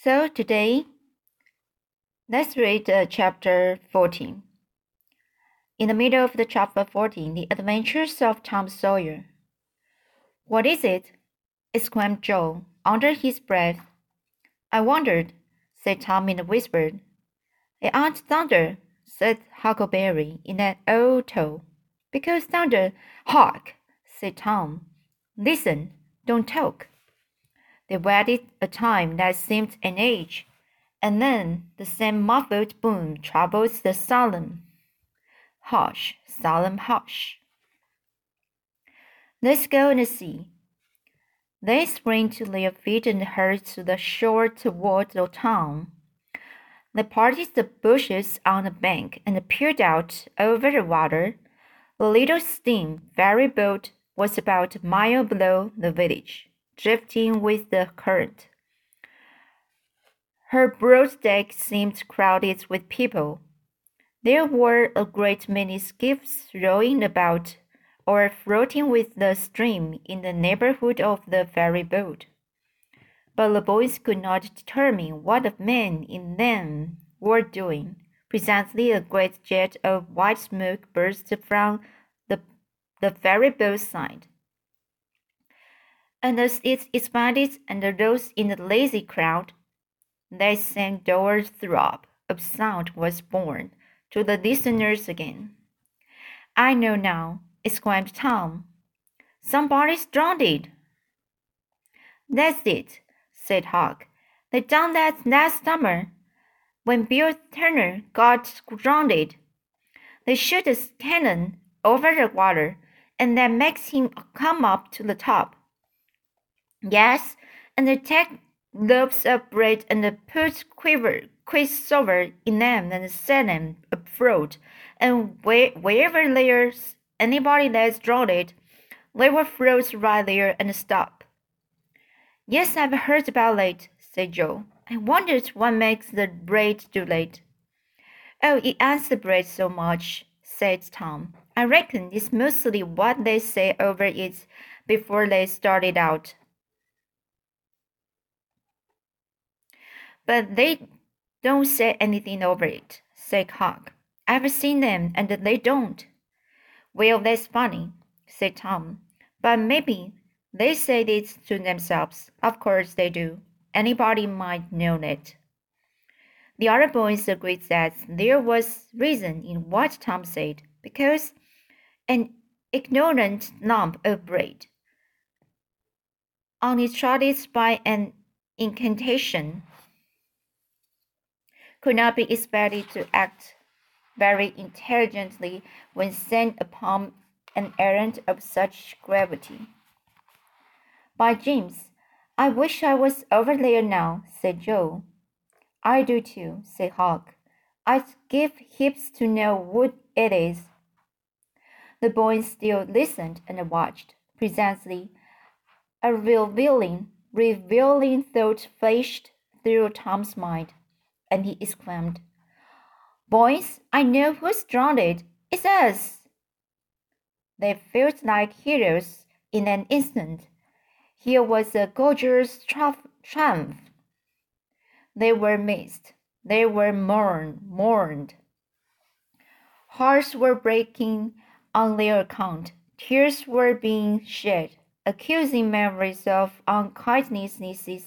So today, let's read uh, chapter 14. In the middle of the chapter 14, the adventures of Tom Sawyer. What is it? exclaimed Joe under his breath. I wondered, said Tom in a whisper. It aren't thunder, said Huckleberry in an old tone. Because thunder, hark, said Tom. Listen, don't talk. They waited a time that seemed an age, and then the same muffled boom troubled the solemn hush, solemn hush. Let's go and see. They sprang to their feet and hurried to the shore toward the town. They parted the bushes on the bank and peered out over the water. The little steam ferry boat was about a mile below the village, drifting with the current. Her broad deck seemed crowded with people. There were a great many skiffs rowing about or floating with the stream in the neighborhood of the ferry boat. But the boys could not determine what the men in them were doing. Presently, a great jet of white smoke burst from the, the ferry boat's side. And as it expanded and rose in the lazy crowd, that same dull throb of sound was borne to the listeners again. I know now, exclaimed Tom. Somebody's drowned. That's it, said Huck. They done that last summer when Bill Turner got drowned. They shoot a cannon over the water, and that makes him come up to the top. Yes, and take loaves of bread and put quiver, quicksilver in them and set them afloat, and wherever there's anybody that's drowned, they will float right there and stop. Yes, I've heard about it, said Joe. I wondered what makes the bread do late. Oh, it adds the bread so much, said Tom. I reckon it's mostly what they say over it before they start it out. But they don't say anything over it, said Huck. I've seen them and they don't. Well, that's funny, said Tom. But maybe they say it to themselves. Of course they do. Anybody might know it. The other boys agreed that there was reason in what Tom said, because an ignorant lump of bread, only trotted by an incantation, could not be expected to act very intelligently when sent upon an errand of such gravity. By James, I wish I was over there now, said Joe. I do too, said Huck. I'd give heaps to know what it is. The boys still listened and watched. Presently, a revealing, revealing thought flashed through Tom's mind, and he exclaimed, Boys, I know who's drowned. It's us. They felt like heroes in an instant. Here was a gorgeous triumph. They were missed. They were mourned. mourned. Hearts were breaking on their account. Tears were being shed, accusing memories of unkindnesses,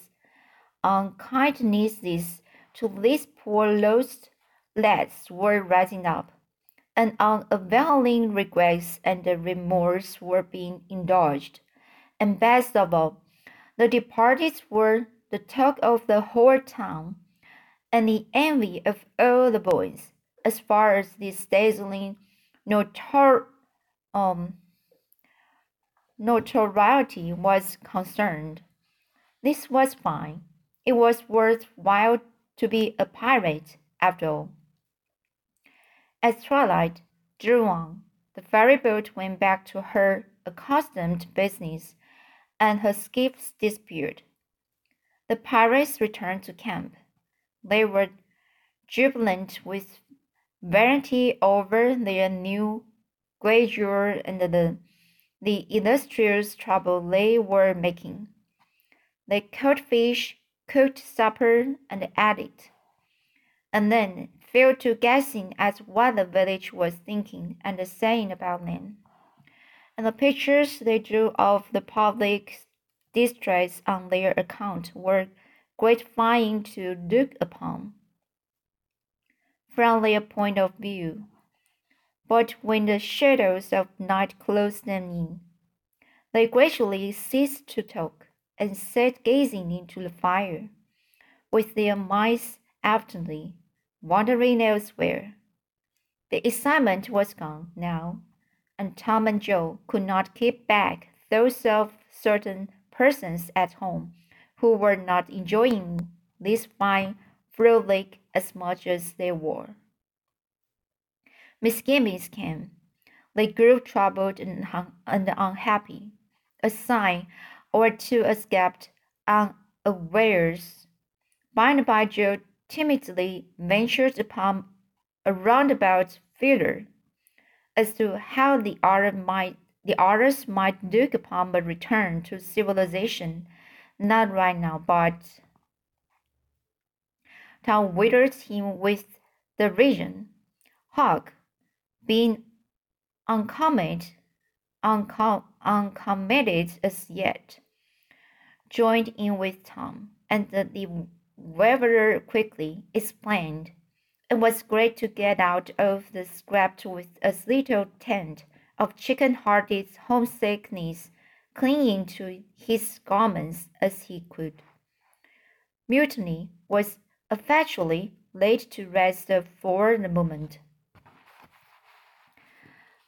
unkindnesses to these poor lost lads were rising up, and unavailing regrets and remorse were being indulged. And best of all, the departed were the talk of the whole town, and the envy of all the boys, as far as this dazzling notor um, notoriety was concerned. This was fine. It was worth while to be a pirate, after all. As twilight drew on, the ferry boat went back to her accustomed business, and her skiffs disappeared. The pirates returned to camp. They were jubilant with vanity over their new grandeur and the, the illustrious trouble they were making. They caught fish, cooked supper, and ate it, and then fell to guessing at what the village was thinking and saying about them. And the pictures they drew of the public distress on their account were gratifying to look upon from their point of view. But when the shadows of night closed them in, they gradually ceased to talk and sat gazing into the fire, with their minds evidently wandering elsewhere. The excitement was gone now, and Tom and Joe could not keep back those of certain persons at home who were not enjoying this fine frolic as much as they were. Misgivings came. They grew troubled and, and unhappy. A sign or two escaped unawares. By and by, Joe timidly ventured upon a roundabout feeler as to how the other might the others might look upon a return to civilization, not right now, but Tom withered him with the region. Huck, being uncommented, uncom uncommitted as yet, joined in with Tom, and the, the quickly explained. It was great to get out of the scrap with as little tent of chicken hearted homesickness clinging to his garments as he could. Mutiny was effectually laid to rest for the moment.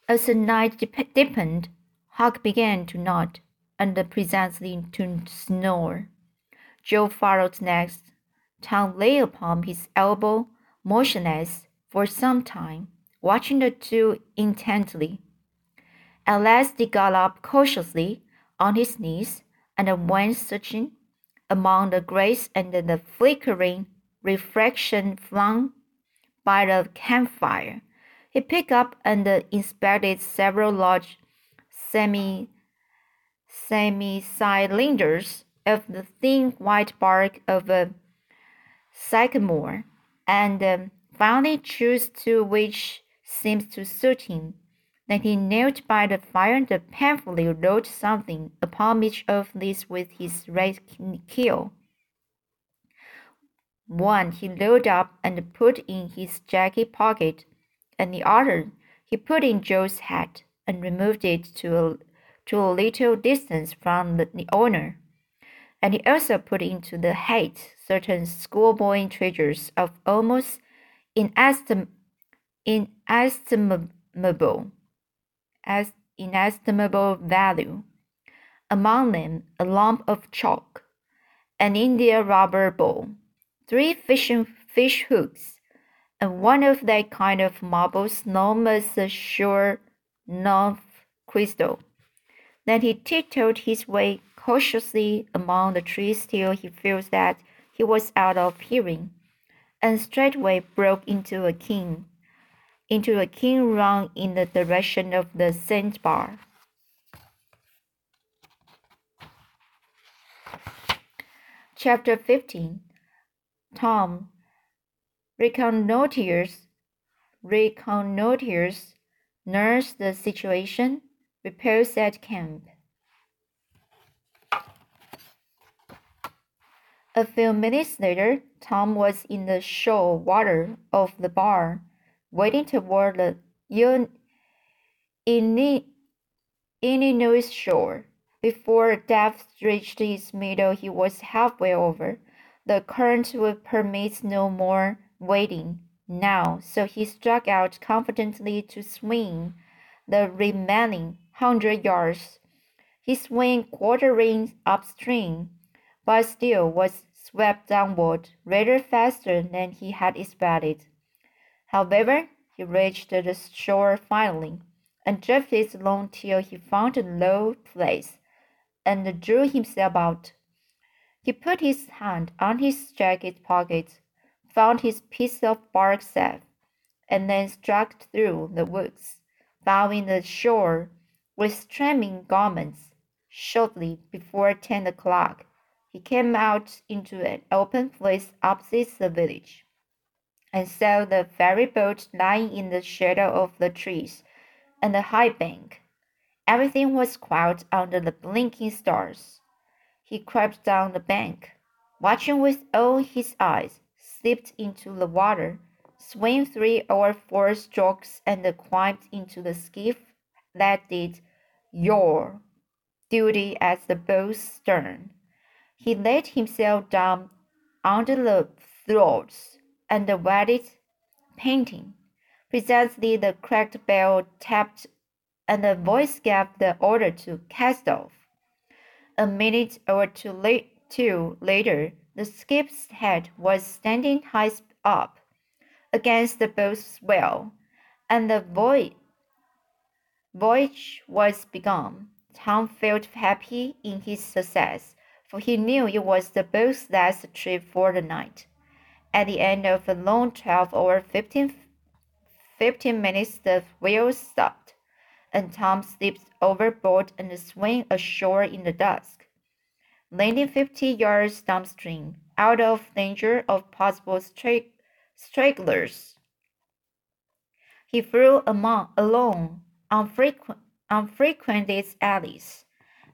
As the night deepened, Huck began to nod and presently to snore. Joe followed next. Tom lay upon his elbow, motionless, for some time, watching the two intently. At last he got up cautiously on his knees and went searching among the grass and the flickering reflection flung by the campfire. He picked up and inspected several large semi semi cylinders of the thin white bark of a sycamore, and um, finally chose two which seemed to suit him. Then he knelt by the fire and painfully wrote something upon each of these with his red keel. One he rolled up and put in his jacket pocket, and the other he put in Joe's hat and removed it to a, to a little distance from the, the owner. And he also put into the hat certain schoolboy treasures of almost inestim- inestimable, as inestimable value. Among them, a lump of chalk, an India rubber ball, three fishing fish hooks, and one of that kind of marbles known as the shore north crystal. Then he tiptoed his way cautiously among the trees till he feels that he was out of hearing, and straightway broke into a keen, into a keen run in the direction of the sandbar. Chapter 15 Tom reconnoiters, reconnoiters, nurse the situation, repairs at camp. A few minutes later, Tom was in the shoal water of the bar, wading toward the Illinois in shore. Before depth reached its middle, he was halfway over. The current would permit no more wading now, so he struck out confidently to swing the remaining hundred yards. He swam quartering upstream, but still was swept downward rather faster than he had expected. However, he reached the shore finally, and drifted along till he found a low place, and drew himself out. He put his hand on his jacket pocket, found his piece of bark safe, and then struck through the woods, following the shore with streaming garments. Shortly before ten o'clock, he came out into an open place opposite the village, and saw the ferry boat lying in the shadow of the trees and the high bank. Everything was quiet under the blinking stars. He crept down the bank, watching with all his eyes, slipped into the water, swam three or four strokes, and climbed into the skiff that did your duty at the boat's stern. He laid himself down under the thwarts and waited, panting. Presently the cracked bell tapped, and a voice gave the order to cast off. A minute or two, la- two later, the skiff's head was standing high up against the boat's swell, and the voy- voyage was begun. Tom felt happy in his success, for he knew it was the boat's last trip for the night. At the end of a long 12 or 15, 15 minutes, the wheel stopped, and Tom slipped overboard and swam ashore in the dusk. Landing 50 yards downstream, out of danger of possible stragglers, he flew among, along unfrequent, unfrequented alleys,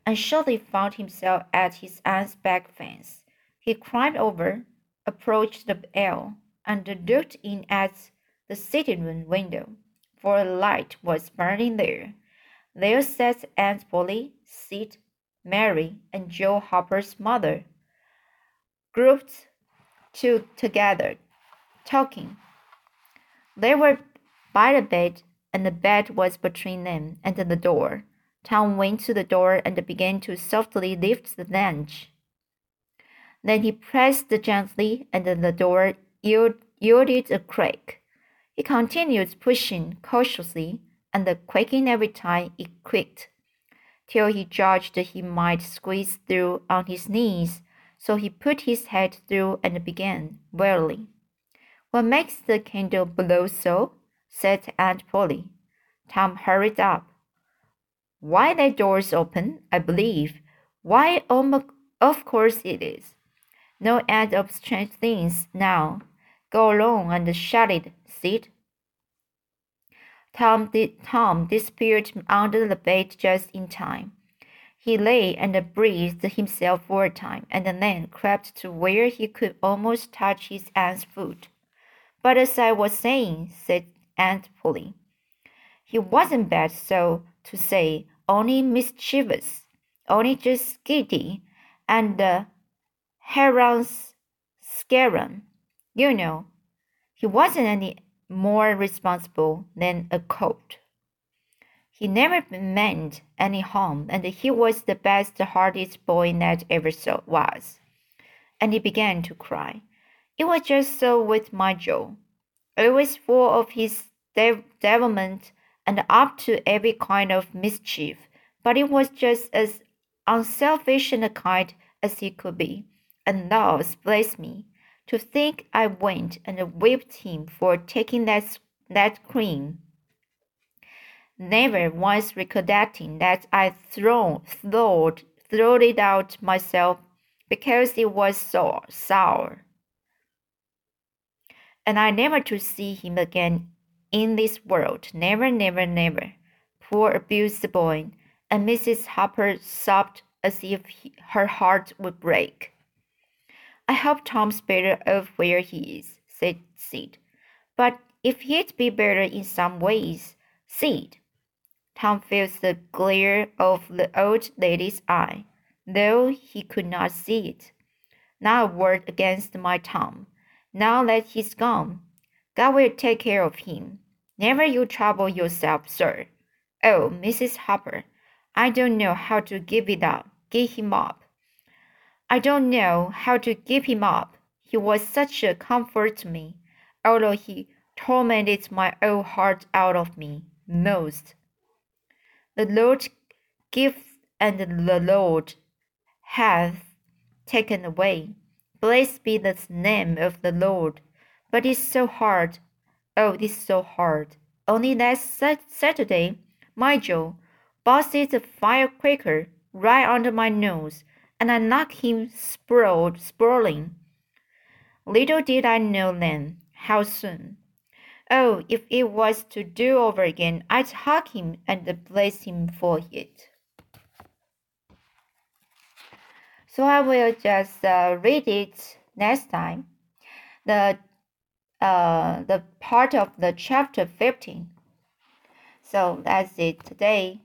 and shortly found himself at his aunt's back fence. He climbed over, approached the L, and looked in at the sitting room window, for a light was burning there. There sat Aunt Polly, Sid, Mary, and Joe Harper's mother, grouped two together, talking. They were by the bed and the bed was between them and the door. Tom went to the door and began to softly lift the latch. Then he pressed gently, and the door yielded a crack. He continued pushing cautiously, and the quaking every time it creaked, till he judged he might squeeze through on his knees. So he put his head through and began wearily. What makes the candle blow so? said Aunt Polly. Tom hurried up. Why, that door's open, I believe. Why, oh, of course it is. No end of strange things now. Go along and shut it, Sid. Tom, Tom disappeared under the bed just in time. He lay and breathed himself for a time, and then crept to where he could almost touch his aunt's foot. But as I was saying, said Aunt Polly. He wasn't bad, so to say, only mischievous, only just giddy, and uh, Heron's scarum. You know, he wasn't any more responsible than a colt. He never meant any harm, and he was the best hearted boy Ned ever saw was. And he began to cry. It was just so with my Joe. Always full of his devilment and up to every kind of mischief, but he was just as unselfish and a kind as he could be. And now, bless me, to think I went and whipped him for taking that, that cream. Never once recollecting that I thrown, throwed, throwed it out myself because it was so sour. And I never to see him again in this world. Never, never, never. Poor abused boy. And Mrs. Harper sobbed as if he, her heart would break. I hope Tom's better off where he is, said Sid. But if he'd be better in some ways, Sid. Tom felt the glare of the old lady's eye, though he could not see it. Not a word against my Tom. Now that he's gone, God will take care of him. Never you trouble yourself, sir. Oh, Mrs. Harper, I don't know how to give it up, give him up. I don't know how to give him up. He was such a comfort to me, although he tormented my old heart out of me most. The Lord gives and the Lord hath taken away. Blessed be the name of the Lord. But it's so hard. Oh, it's so hard. Only last Saturday, my Joe busted a firecracker right under my nose, and I knocked him sprawled, sprawling. Little did I know then how soon. Oh, if it was to do over again, I'd hug him and bless him for it. So I will just uh, read it next time. The uh, the part of the chapter 15. So that's it today.